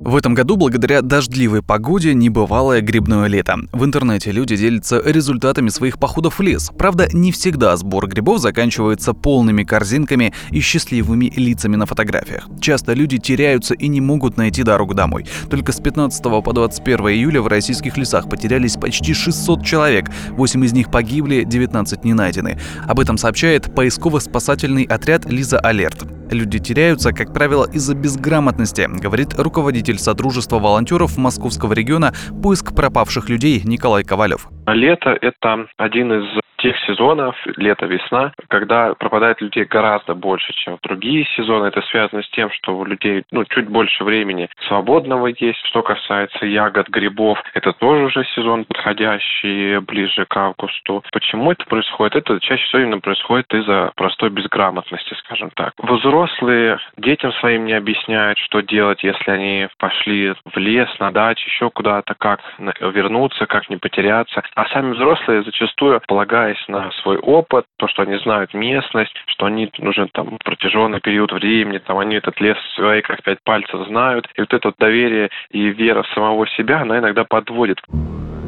В этом году благодаря дождливой погоде небывалое грибное лето. В интернете люди делятся результатами своих походов в лес. Правда, не всегда сбор грибов заканчивается полными корзинками и счастливыми лицами на фотографиях. Часто люди теряются и не могут найти дорогу домой. Только с 15 по 21 июля в российских лесах потерялись почти 600 человек. 8 из них погибли, 19 не найдены. Об этом сообщает поисково-спасательный отряд «Лиза Алерт». Люди теряются, как правило, из-за безграмотности, говорит руководитель Содружества волонтеров Московского региона «Поиск пропавших людей» Николай Ковалев. Лето – это один из тех сезонов, лето-весна, когда пропадает людей гораздо больше, чем в другие сезоны. Это связано с тем, что у людей ну, чуть больше времени свободного есть. Что касается ягод, грибов, это тоже уже сезон подходящий, ближе к августу. Почему это происходит? Это чаще всего именно происходит из-за простой безграмотности, скажем так. Взрослые детям своим не объясняют, что делать, если они пошли в лес, на дачу, еще куда-то, как вернуться, как не потеряться. А сами взрослые зачастую полагают опираясь на свой опыт, то, что они знают местность, что они уже там протяженный период времени, там они этот лес свои как пять пальцев знают. И вот это доверие и вера в самого себя, она иногда подводит.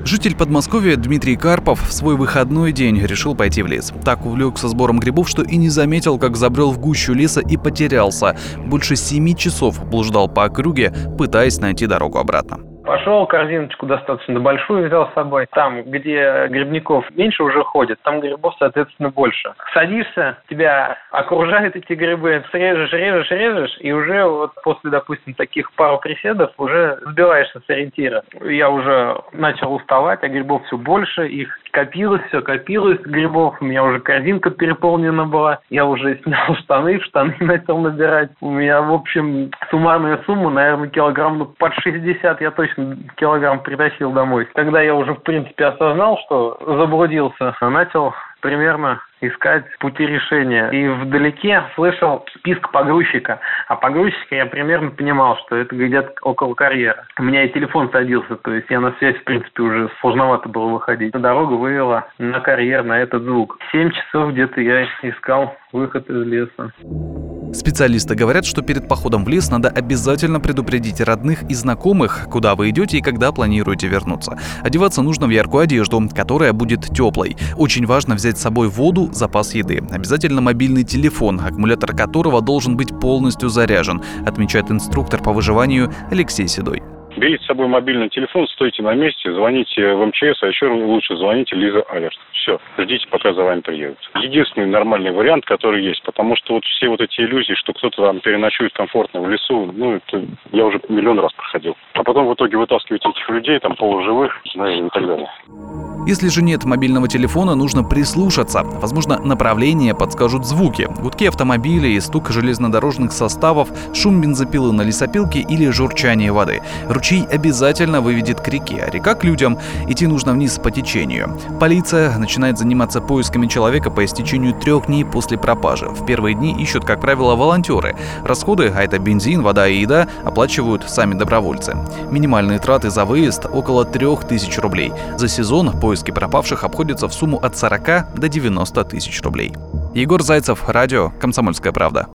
Житель Подмосковья Дмитрий Карпов в свой выходной день решил пойти в лес. Так увлекся сбором грибов, что и не заметил, как забрел в гущу леса и потерялся. Больше семи часов блуждал по округе, пытаясь найти дорогу обратно. Пошел, корзиночку достаточно большую взял с собой. Там, где грибников меньше уже ходит, там грибов, соответственно, больше. Садишься, тебя окружают эти грибы, срежешь, режешь, режешь, и уже вот после, допустим, таких пару приседов уже сбиваешься с ориентира. Я уже начал уставать, а грибов все больше, их копилось, все копилось грибов, у меня уже корзинка переполнена была, я уже снял штаны, штаны начал набирать. У меня, в общем, суммарная сумма, наверное, килограмм ну, под 60 я точно килограмм притащил домой. Когда я уже, в принципе, осознал, что заблудился, начал примерно искать пути решения. И вдалеке слышал список погрузчика. А погрузчика я примерно понимал, что это где-то около карьера. У меня и телефон садился, то есть я на связь, в принципе, уже сложновато было выходить. Дорога вывела на карьер, на этот звук. Семь часов где-то я искал выход из леса. Специалисты говорят, что перед походом в лес надо обязательно предупредить родных и знакомых, куда вы идете и когда планируете вернуться. Одеваться нужно в яркую одежду, которая будет теплой. Очень важно взять с собой воду, запас еды. Обязательно мобильный телефон, аккумулятор которого должен быть полностью заряжен, отмечает инструктор по выживанию Алексей Седой. Берите с собой мобильный телефон, стойте на месте, звоните в МЧС, а еще лучше звоните Лиза Алерт. Все, ждите, пока за вами приедут. Единственный нормальный вариант, который есть, потому что вот все вот эти иллюзии, что кто-то там переночует комфортно в лесу, ну, это я уже миллион раз проходил. А потом в итоге вытаскиваете этих людей, там полуживых, да, и так далее. Если же нет мобильного телефона, нужно прислушаться. Возможно, направление подскажут звуки. Гудки автомобилей, стук железнодорожных составов, шум бензопилы на лесопилке или журчание воды. Ручей обязательно выведет к реке, а река к людям. Идти нужно вниз по течению. Полиция начинает заниматься поисками человека по истечению трех дней после пропажи. В первые дни ищут, как правило, волонтеры. Расходы, а это бензин, вода и еда, оплачивают сами добровольцы. Минимальные траты за выезд около 3000 рублей. За сезон по поиски пропавших обходятся в сумму от 40 до 90 тысяч рублей. Егор Зайцев, радио «Комсомольская правда».